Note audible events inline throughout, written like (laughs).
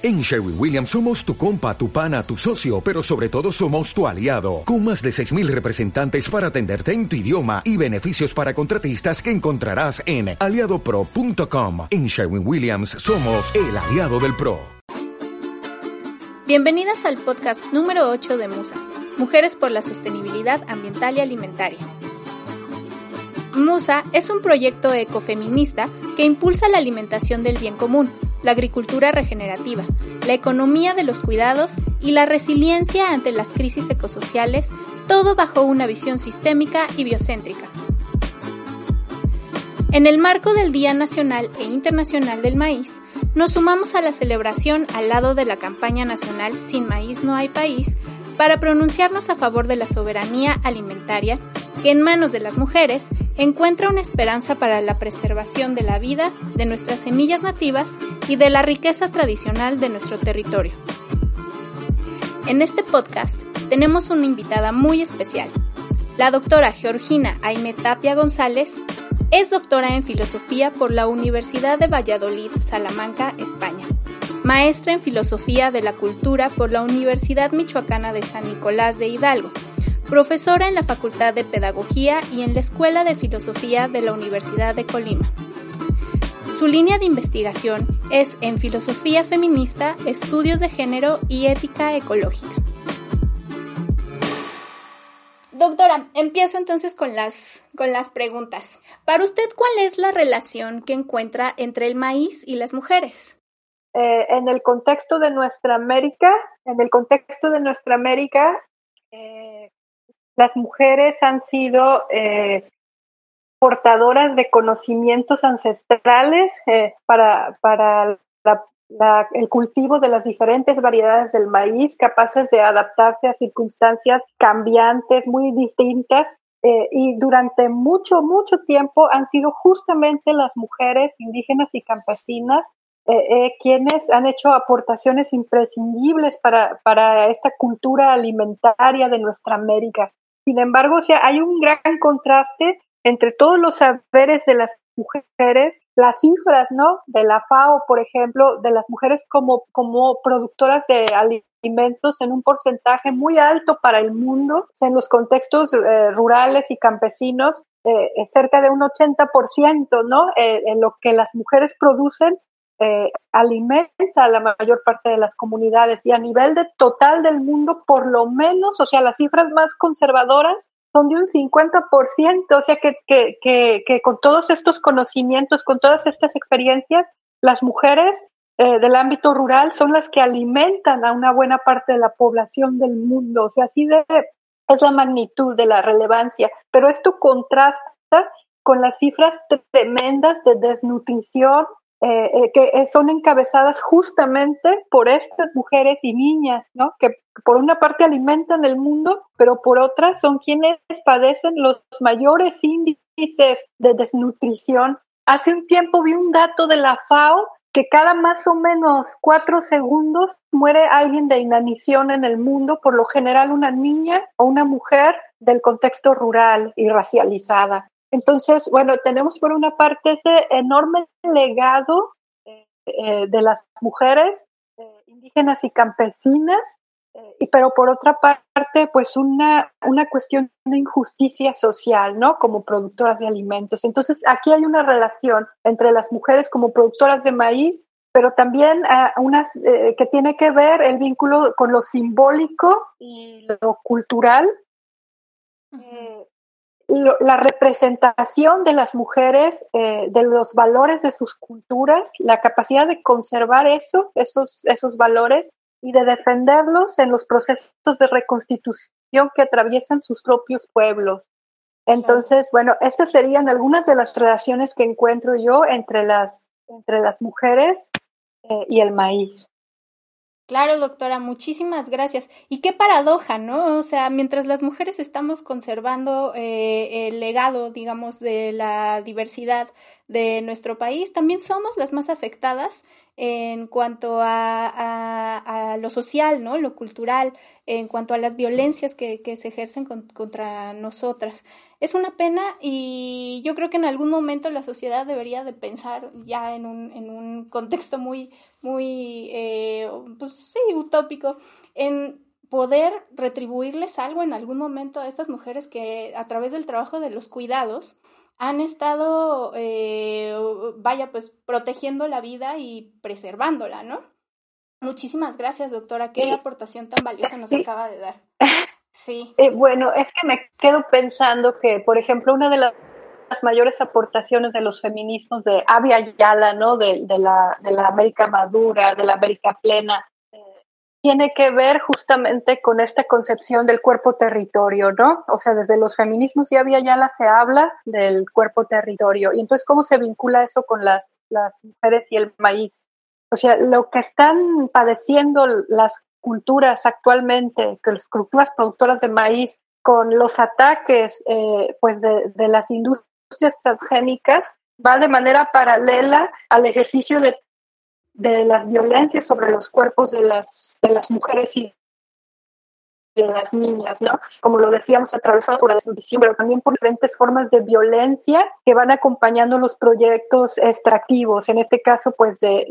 En Sherwin Williams somos tu compa, tu pana, tu socio, pero sobre todo somos tu aliado, con más de 6.000 representantes para atenderte en tu idioma y beneficios para contratistas que encontrarás en aliadopro.com. En Sherwin Williams somos el aliado del PRO. Bienvenidas al podcast número 8 de Musa, Mujeres por la Sostenibilidad Ambiental y Alimentaria. Musa es un proyecto ecofeminista que impulsa la alimentación del bien común la agricultura regenerativa, la economía de los cuidados y la resiliencia ante las crisis ecosociales, todo bajo una visión sistémica y biocéntrica. En el marco del Día Nacional e Internacional del Maíz, nos sumamos a la celebración al lado de la campaña nacional Sin Maíz no hay país para pronunciarnos a favor de la soberanía alimentaria que en manos de las mujeres encuentra una esperanza para la preservación de la vida, de nuestras semillas nativas y de la riqueza tradicional de nuestro territorio. En este podcast tenemos una invitada muy especial. La doctora Georgina Aime Tapia González es doctora en filosofía por la Universidad de Valladolid, Salamanca, España. Maestra en filosofía de la cultura por la Universidad Michoacana de San Nicolás de Hidalgo profesora en la Facultad de Pedagogía y en la Escuela de Filosofía de la Universidad de Colima. Su línea de investigación es en filosofía feminista, estudios de género y ética ecológica. Doctora, empiezo entonces con las, con las preguntas. Para usted, ¿cuál es la relación que encuentra entre el maíz y las mujeres? Eh, en el contexto de nuestra América, en el contexto de nuestra América, eh, las mujeres han sido eh, portadoras de conocimientos ancestrales eh, para, para el cultivo de las diferentes variedades del maíz, capaces de adaptarse a circunstancias cambiantes, muy distintas. Eh, y durante mucho, mucho tiempo han sido justamente las mujeres indígenas y campesinas quienes han hecho aportaciones imprescindibles para, para esta cultura alimentaria de nuestra América. Sin embargo, o sea, hay un gran contraste entre todos los saberes de las mujeres, las cifras, ¿no? De la FAO, por ejemplo, de las mujeres como, como productoras de alimentos en un porcentaje muy alto para el mundo, en los contextos eh, rurales y campesinos, eh, cerca de un 80%, ¿no? Eh, en lo que las mujeres producen eh, alimenta a la mayor parte de las comunidades y a nivel de total del mundo, por lo menos, o sea, las cifras más conservadoras son de un 50%, o sea que, que, que, que con todos estos conocimientos, con todas estas experiencias, las mujeres eh, del ámbito rural son las que alimentan a una buena parte de la población del mundo, o sea, así de, es la magnitud de la relevancia, pero esto contrasta con las cifras tremendas de desnutrición eh, eh, que eh, son encabezadas justamente por estas mujeres y niñas, ¿no? Que por una parte alimentan el mundo, pero por otra son quienes padecen los mayores índices de desnutrición. Hace un tiempo vi un dato de la FAO que cada más o menos cuatro segundos muere alguien de inanición en el mundo, por lo general una niña o una mujer del contexto rural y racializada. Entonces, bueno, tenemos por una parte ese enorme legado eh, eh, de las mujeres eh, indígenas y campesinas, y, pero por otra parte, pues una, una cuestión de injusticia social, ¿no? Como productoras de alimentos. Entonces, aquí hay una relación entre las mujeres como productoras de maíz, pero también unas que tiene que ver el vínculo con lo simbólico y lo cultural la representación de las mujeres, eh, de los valores de sus culturas, la capacidad de conservar eso, esos, esos valores y de defenderlos en los procesos de reconstitución que atraviesan sus propios pueblos. Entonces, bueno, estas serían algunas de las relaciones que encuentro yo entre las, entre las mujeres eh, y el maíz. Claro, doctora, muchísimas gracias. Y qué paradoja, ¿no? O sea, mientras las mujeres estamos conservando eh, el legado, digamos, de la diversidad de nuestro país, también somos las más afectadas en cuanto a, a, lo social, ¿no? Lo cultural, en cuanto a las violencias que, que se ejercen contra nosotras. Es una pena y yo creo que en algún momento la sociedad debería de pensar ya en un, en un contexto muy, muy, eh, pues sí, utópico, en poder retribuirles algo en algún momento a estas mujeres que a través del trabajo de los cuidados han estado, eh, vaya, pues protegiendo la vida y preservándola, ¿no? Muchísimas gracias, doctora. Qué aportación tan valiosa nos acaba de dar. (laughs) Sí. Eh, bueno, es que me quedo pensando que, por ejemplo, una de las mayores aportaciones de los feminismos de Avia Yala, ¿no? De, la, de la América madura, de la América plena, tiene que ver justamente con esta concepción del cuerpo-territorio, ¿no? O sea, desde los feminismos ya había ya la se habla del cuerpo-territorio. Y entonces, ¿cómo se vincula eso con las, las mujeres y el maíz? O sea, lo que están padeciendo las culturas actualmente, que las culturas productoras de maíz, con los ataques eh, pues de, de las industrias transgénicas, va de manera paralela al ejercicio de de las violencias sobre los cuerpos de las, de las mujeres y de las niñas, ¿no? Como lo decíamos, atravesados por la desnutrición, pero también por diferentes formas de violencia que van acompañando los proyectos extractivos, en este caso, pues, de,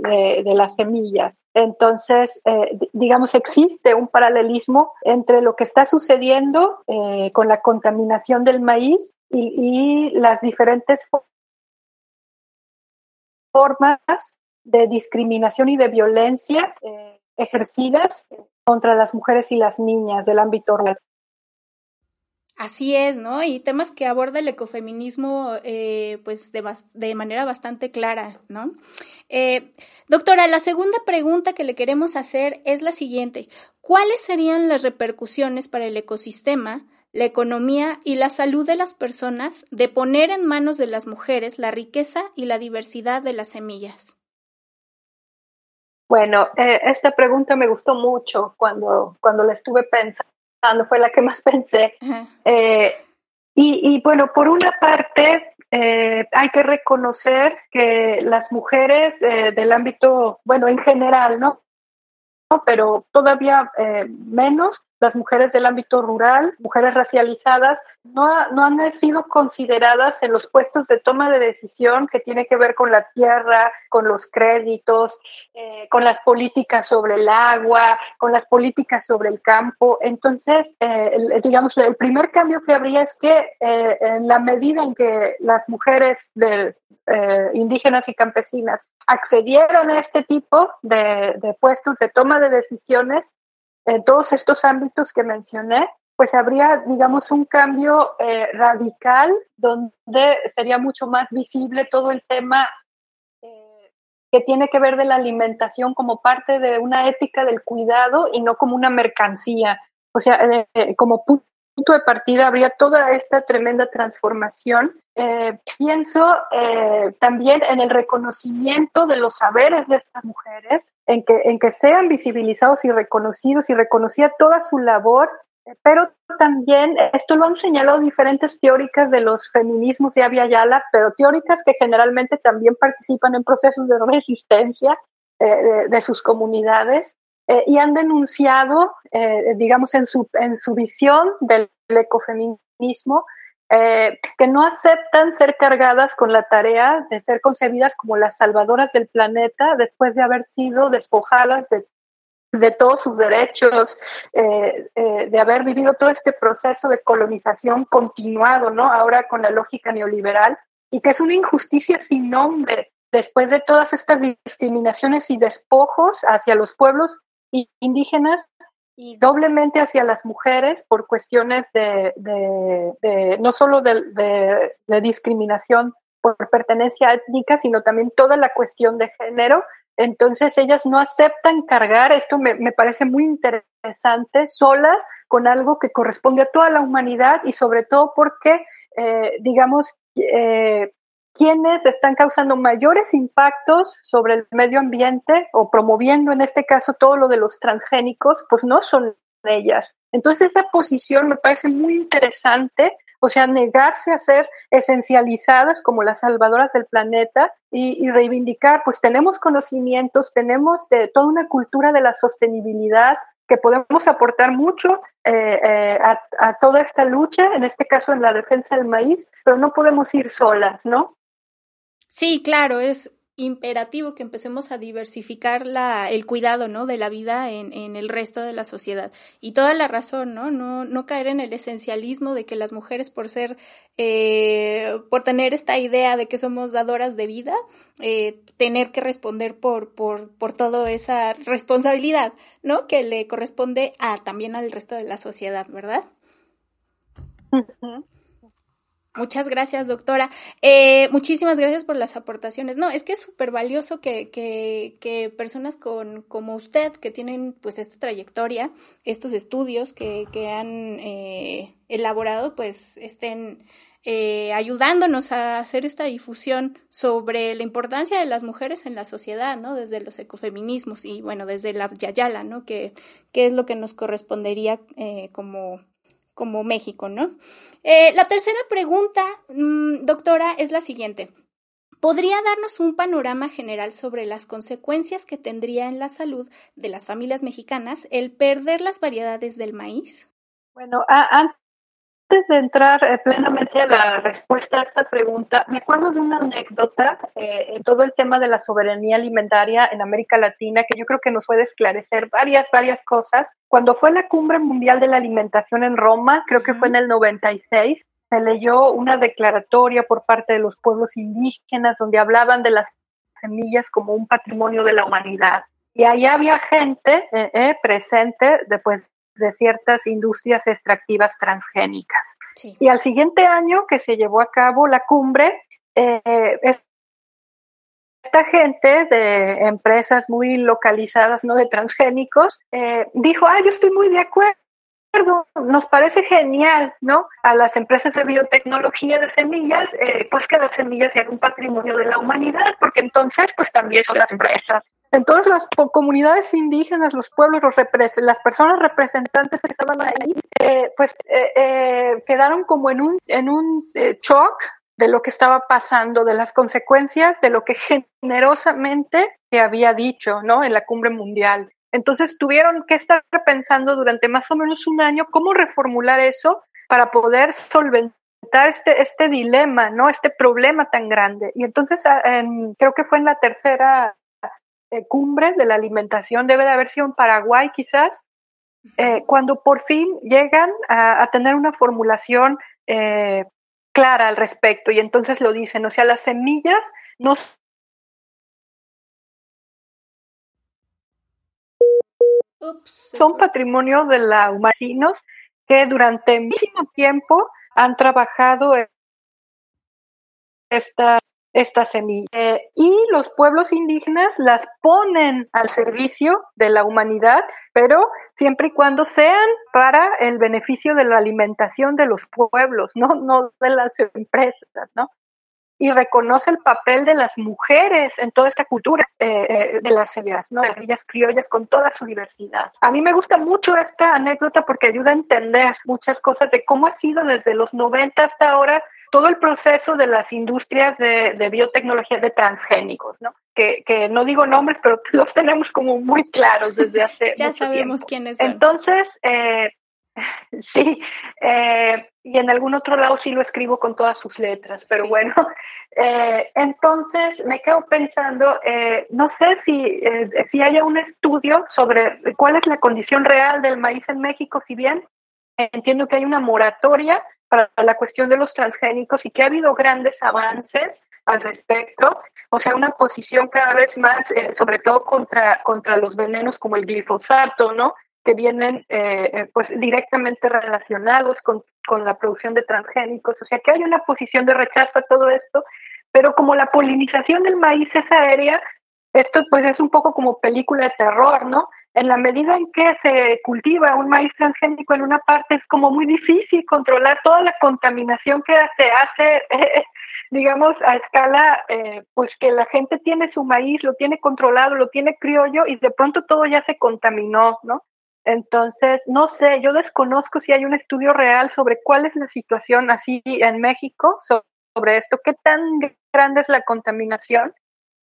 de, las semillas. Entonces, eh, digamos, existe un paralelismo entre lo que está sucediendo eh, con la contaminación del maíz y, y las diferentes formas de discriminación y de violencia eh, ejercidas contra las mujeres y las niñas del ámbito rural. Así es, ¿no? Y temas que aborda el ecofeminismo, eh, pues, de, de, manera bastante clara, ¿no? Eh, doctora, la segunda pregunta que le queremos hacer es la siguiente. ¿Cuáles serían las repercusiones para el ecosistema, la economía y la salud de las personas de poner en manos de las mujeres la riqueza y la diversidad de las semillas? Bueno, eh, esta pregunta me gustó mucho cuando, cuando la estuve pensando, fue la que más (laughs) pensé. Eh, y, bueno, por una parte, eh, hay que reconocer que las mujeres del ámbito, bueno, en general, ¿no? Pero todavía menos las mujeres del ámbito rural, mujeres racializadas, no, no, han sido consideradas en los puestos de toma de decisión que tiene que ver con la tierra, con los créditos, eh, con las políticas sobre el agua, con las políticas sobre el campo. Entonces, eh, digamos, el primer cambio que habría es que eh, en la medida en que las mujeres indígenas y campesinas accedieran a este tipo de, de puestos de toma de decisiones, en todos estos ámbitos que mencioné, pues habría, digamos, un cambio eh, radical donde sería mucho más visible todo el tema eh, que tiene que ver de la alimentación como parte de una ética del cuidado y no como una mercancía. O sea, eh, como punto de partida habría toda esta tremenda transformación. pienso también en el reconocimiento de los saberes de estas mujeres, en que, sean visibilizados y reconocidos y reconocía toda su labor pero también esto lo han señalado diferentes teóricas de los feminismos de Avia Yala, pero teóricas que generalmente también participan en procesos de resistencia eh, de, sus comunidades eh, y han denunciado, eh, digamos, en su, en su visión del ecofeminismo, que no aceptan ser cargadas con la tarea de ser concebidas como las salvadoras del planeta después de haber sido despojadas de de todos sus derechos, eh, eh, de haber vivido todo este proceso de colonización continuado, ¿no? Ahora con la lógica neoliberal, y que es una injusticia sin nombre después de todas estas discriminaciones y despojos hacia los pueblos indígenas y doblemente hacia las mujeres por cuestiones de, de, no solo de, discriminación por pertenencia étnica, sino también toda la cuestión de género. Entonces ellas no aceptan cargar, esto me, parece muy interesante, solas con algo que corresponde a toda la humanidad y sobre todo porque, eh, digamos, eh, quienes están causando mayores impactos sobre el medio ambiente o promoviendo en este caso todo lo de los transgénicos, pues no son ellas. Entonces esa posición me parece muy interesante o sea, negarse a ser esencializadas como las salvadoras del planeta y, reivindicar, pues tenemos conocimientos, tenemos de, toda una cultura de la sostenibilidad que podemos aportar mucho eh, eh, a, toda esta lucha, en este caso en la defensa del maíz, pero no podemos ir solas, ¿no? Sí, claro, es imperativo que empecemos a diversificar la, el cuidado, ¿no? De la vida en, el resto de la sociedad. Y toda la razón, ¿no? No, no caer en el esencialismo de que las mujeres por ser, eh, por tener esta idea de que somos dadoras de vida, eh, tener que responder por, por, por toda esa responsabilidad, ¿no? Que le corresponde a, también al resto de la sociedad, ¿verdad? Muchas gracias, doctora. Eh, muchísimas gracias por las aportaciones. No, es que es súper valioso que, que, que, personas con, como usted, que tienen pues esta trayectoria, estos estudios que, que han eh, elaborado, pues estén eh, ayudándonos a hacer esta difusión sobre la importancia de las mujeres en la sociedad, ¿no? Desde los ecofeminismos y, bueno, desde la Yayala, ¿no? Que, que es lo que nos correspondería eh, como como México, ¿no? Eh, la tercera pregunta, mm, doctora, es la siguiente. ¿Podría darnos un panorama general sobre las consecuencias que tendría en la salud de las familias mexicanas el perder las variedades del maíz? Bueno, antes antes de entrar eh, plenamente a la respuesta a esta pregunta, me acuerdo de una anécdota eh, en todo el tema de la soberanía alimentaria en América Latina que yo creo que nos puede esclarecer varias, varias cosas. Cuando fue la Cumbre Mundial de la Alimentación en Roma, creo que fue en el 96, se leyó una declaratoria por parte de los pueblos indígenas donde hablaban de las semillas como un patrimonio de la humanidad. Y ahí había gente eh, presente después de ciertas industrias extractivas transgénicas. Y al siguiente año que se llevó a cabo la cumbre, eh, esta gente de empresas muy localizadas, no de transgénicos, eh, dijo, ah, yo estoy muy de acuerdo nos parece genial, ¿no? A las empresas de biotecnología de semillas, eh, pues que las semillas sean un patrimonio de la humanidad, porque entonces, pues también son las empresas entonces las comunidades indígenas, los pueblos, los las personas representantes que estaban ahí, eh, pues eh, eh, quedaron como en un, en un shock de lo que estaba pasando, de las consecuencias de lo que generosamente se había dicho, ¿no? En la cumbre mundial. Entonces tuvieron que estar pensando durante más o menos un año cómo reformular eso para poder solventar este, este dilema, ¿no? Este problema tan grande. Y entonces creo que fue en la tercera eh, cumbre de la alimentación, debe de haber sido en Paraguay quizás, eh, cuando por fin llegan a, tener una formulación eh, clara al respecto y entonces lo dicen, o sea, las semillas no son patrimonio de la humanos que durante muchísimo tiempo han trabajado esta esta semilla. Eh, y los pueblos indígenas las ponen al servicio de la humanidad, pero siempre y cuando sean para el beneficio de la alimentación de los pueblos, no, no de las empresas, ¿no? y reconoce el papel de las mujeres en toda esta cultura eh, eh, de las semillas, ¿no? de las criollas con toda su diversidad. A mí me gusta mucho esta anécdota porque ayuda a entender muchas cosas de cómo ha sido desde los 90 hasta ahora todo el proceso de las industrias de, biotecnología de transgénicos, ¿no? Que, que, no digo nombres, pero (laughs) los tenemos como muy claros desde hace (laughs) ya sabemos quiénes son. Entonces, eh, (laughs) sí, eh, y en algún otro lado sí lo escribo con todas sus letras, pero bueno, eh, entonces me quedo pensando, no sé si, si haya un estudio sobre cuál es la condición real del maíz en México, si bien entiendo que hay una moratoria para la cuestión de los transgénicos y que ha habido grandes avances al respecto, o sea, una posición cada vez más, eh, sobre todo contra, contra los venenos como el glifosato, ¿no? Que vienen eh, eh, pues directamente relacionados con, con la producción de transgénicos, o sea, que hay una posición de rechazo a todo esto, pero como la polinización del maíz es aérea, esto pues es un poco como película de terror, ¿no? En la medida en que se cultiva un maíz transgénico en una parte, es como muy difícil controlar toda la contaminación que se hace, digamos, a escala, eh, pues que la gente tiene su maíz, lo tiene controlado, lo tiene criollo y de pronto todo ya se contaminó, ¿no? Entonces, no sé, yo desconozco si hay un estudio real sobre cuál es la situación así en México sobre esto, qué tan grande es la contaminación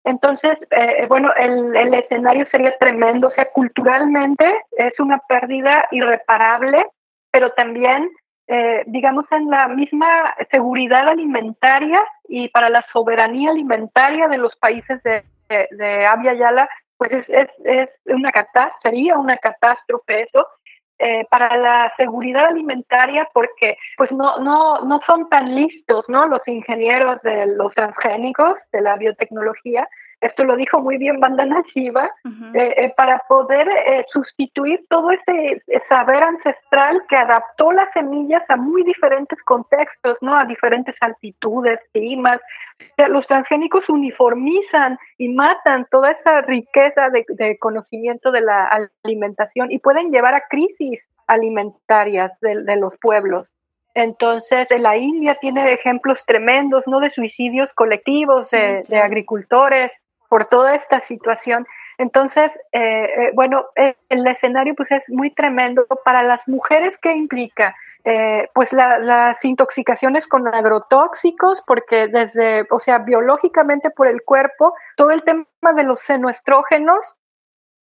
entonces, eh, bueno, el, el, escenario sería tremendo, o sea, culturalmente es una pérdida irreparable, pero también eh, digamos, en la misma seguridad alimentaria y para la soberanía alimentaria de los países de, de, de Yala, pues es, es, es una catástrofe, sería una catástrofe eso. Eh, para la seguridad alimentaria porque pues no no no son tan listos no los ingenieros de los transgénicos de la biotecnología esto lo dijo muy bien Bandana Shiva, eh, eh, para poder eh, sustituir todo ese saber ancestral que adaptó las semillas a muy diferentes contextos, ¿no? A diferentes altitudes, climas. los transgénicos uniformizan y matan toda esa riqueza de, conocimiento de la alimentación y pueden llevar a crisis alimentarias de, los pueblos. Entonces, en la India tiene ejemplos tremendos, ¿no? De suicidios colectivos de, de agricultores, por toda esta situación. Entonces, eh, eh, bueno, eh, el escenario pues es muy tremendo para las mujeres ¿qué implica. pues las intoxicaciones con agrotóxicos, porque desde, o sea, biológicamente por el cuerpo, todo el tema de los senoestrógenos,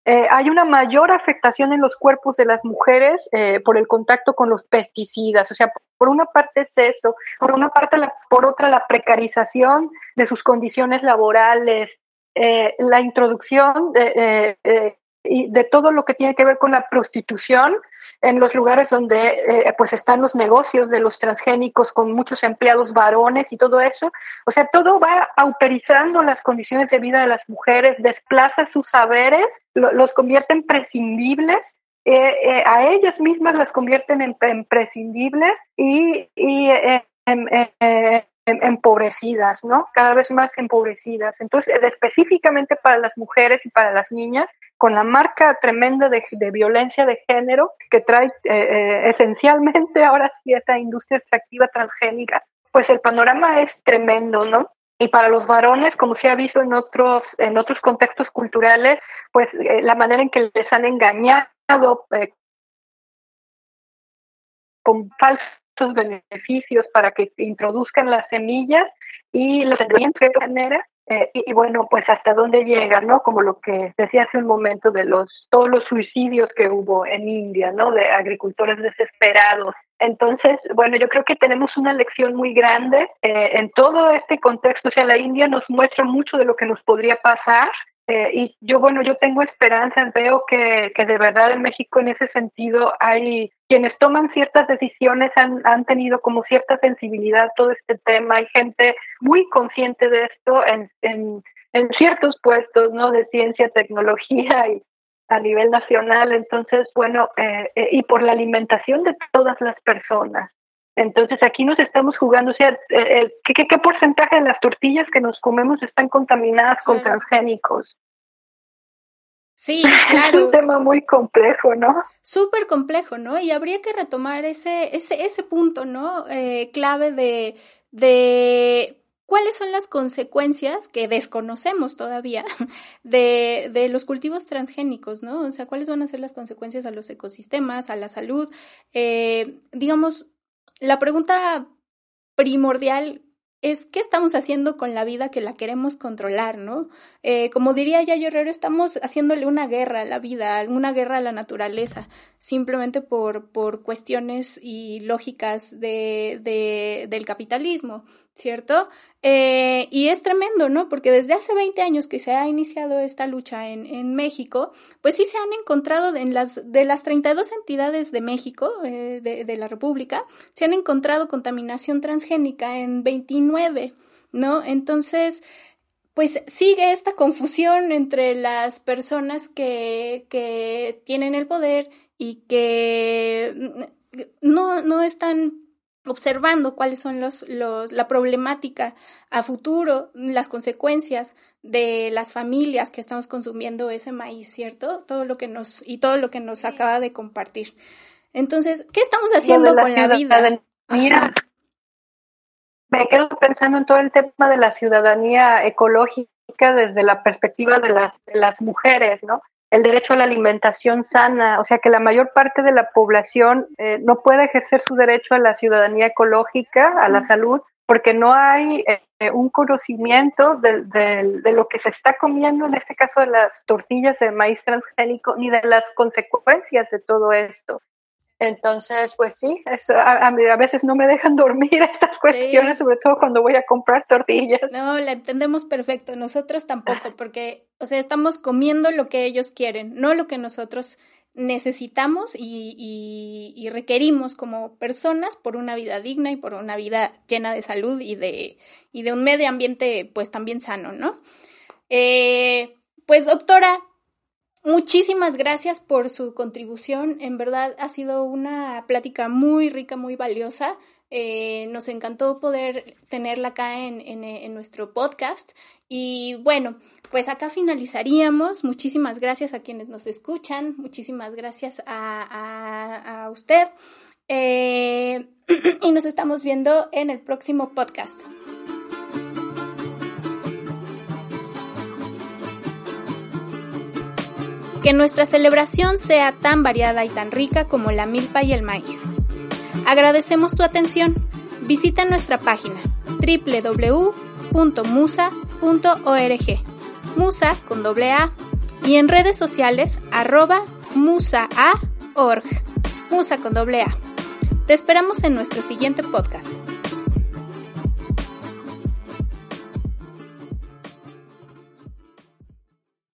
hay una mayor afectación en los cuerpos de las mujeres por el contacto con los pesticidas. O sea, por una parte es eso, por una parte, la, por otra la precarización de sus condiciones laborales, eh, la introducción de, eh, y de todo lo que tiene que ver con la prostitución en los lugares donde eh, pues están los negocios de los transgénicos con muchos empleados varones y todo eso. O sea, todo va autorizando las condiciones de vida de las mujeres, desplaza sus saberes, los convierte en prescindibles a ellas mismas las convierten en, prescindibles y, y empobrecidas, ¿no? Cada vez más empobrecidas. Entonces, específicamente para las mujeres y para las niñas, con la marca tremenda de, violencia de género que trae eh, eh, esencialmente (laughs) ahora sí esa industria extractiva transgénica, pues el panorama es tremendo, ¿no? Y para los varones, como se ha visto en otros, en otros contextos culturales, pues eh, la manera en que les han engañado con falsos beneficios para que introduzcan las semillas y los de manera eh, y, bueno, pues hasta dónde llega, ¿no? Como lo que decía hace un momento de los todos los suicidios que hubo en India, ¿no? De agricultores desesperados. Entonces, bueno, yo creo que tenemos una lección muy grande eh, en todo este contexto. O sea, la India nos muestra mucho de lo que nos podría pasar eh, y yo, bueno, yo tengo esperanza, veo que, que de verdad en México en ese sentido hay quienes toman ciertas decisiones han, han tenido como cierta sensibilidad todo este tema, hay gente muy consciente de esto en, en, en ciertos puestos, ¿no? De ciencia, tecnología y a nivel nacional, entonces, bueno, eh, eh, y por la alimentación de todas las personas. Entonces aquí nos estamos jugando, o sea, eh, ¿qué, qué, porcentaje de las tortillas que nos comemos están contaminadas con transgénicos? Sí, claro. (laughs) Es un tema muy complejo, ¿no? Súper complejo, ¿no? Y habría que retomar ese, ese, ese punto, ¿no? Eh, clave de, de cuáles son las consecuencias que desconocemos todavía (laughs) de, de, los cultivos transgénicos, ¿no? O sea, cuáles van a ser las consecuencias a los ecosistemas, a la salud. Eh, digamos, la pregunta primordial es qué estamos haciendo con la vida que la queremos controlar, ¿no? Eh, como diría Yayo Herrero, estamos haciéndole una guerra a la vida, una guerra a la naturaleza, simplemente por, por cuestiones y lógicas de, de, del capitalismo, ¿cierto? Eh, y es tremendo, ¿no? Porque desde hace 20 años que se ha iniciado esta lucha en, en México, pues sí se han encontrado en las, de las 32 entidades de México, eh, de, de, la República, se han encontrado contaminación transgénica en 29, ¿no? Entonces, pues sigue esta confusión entre las personas que, que tienen el poder y que no, no están observando cuáles son los, los, la problemática a futuro, las consecuencias de las familias que estamos consumiendo ese maíz, ¿cierto? Todo lo que nos, y todo lo que nos acaba de compartir. Entonces, ¿qué estamos haciendo con la vida? Mira, me quedo pensando en todo el tema de la ciudadanía ecológica desde la perspectiva de las, de las mujeres, ¿no? El derecho a la alimentación sana, o sea que la mayor parte de la población eh, no puede ejercer su derecho a la ciudadanía ecológica, a la salud, porque no hay eh, un conocimiento de, de, lo que se está comiendo, en este caso de las tortillas de maíz transgénico, ni de las consecuencias de todo esto. Entonces, pues sí, a, a, veces no me dejan dormir (laughs) estas cuestiones, sobre todo cuando voy a comprar tortillas. No, la entendemos perfecto, nosotros tampoco, porque, o sea, estamos comiendo lo que ellos quieren, no lo que nosotros necesitamos y, y, requerimos como personas por una vida digna y por una vida llena de salud y de, y de un medio ambiente pues también sano, ¿no? Eh, pues doctora, Muchísimas gracias por su contribución. En verdad ha sido una plática muy rica, muy valiosa. Eh, nos encantó poder tenerla acá en, nuestro podcast. Y bueno, pues acá finalizaríamos. Muchísimas gracias a quienes nos escuchan. Muchísimas gracias a, usted. Eh, (clears throat) y nos estamos viendo en el próximo podcast. Que nuestra celebración sea tan variada y tan rica como la milpa y el maíz. Agradecemos tu atención. Visita nuestra página www.musa.org, musa con doble A, y en redes sociales arroba musa.org, musa con doble A. Te esperamos en nuestro siguiente podcast.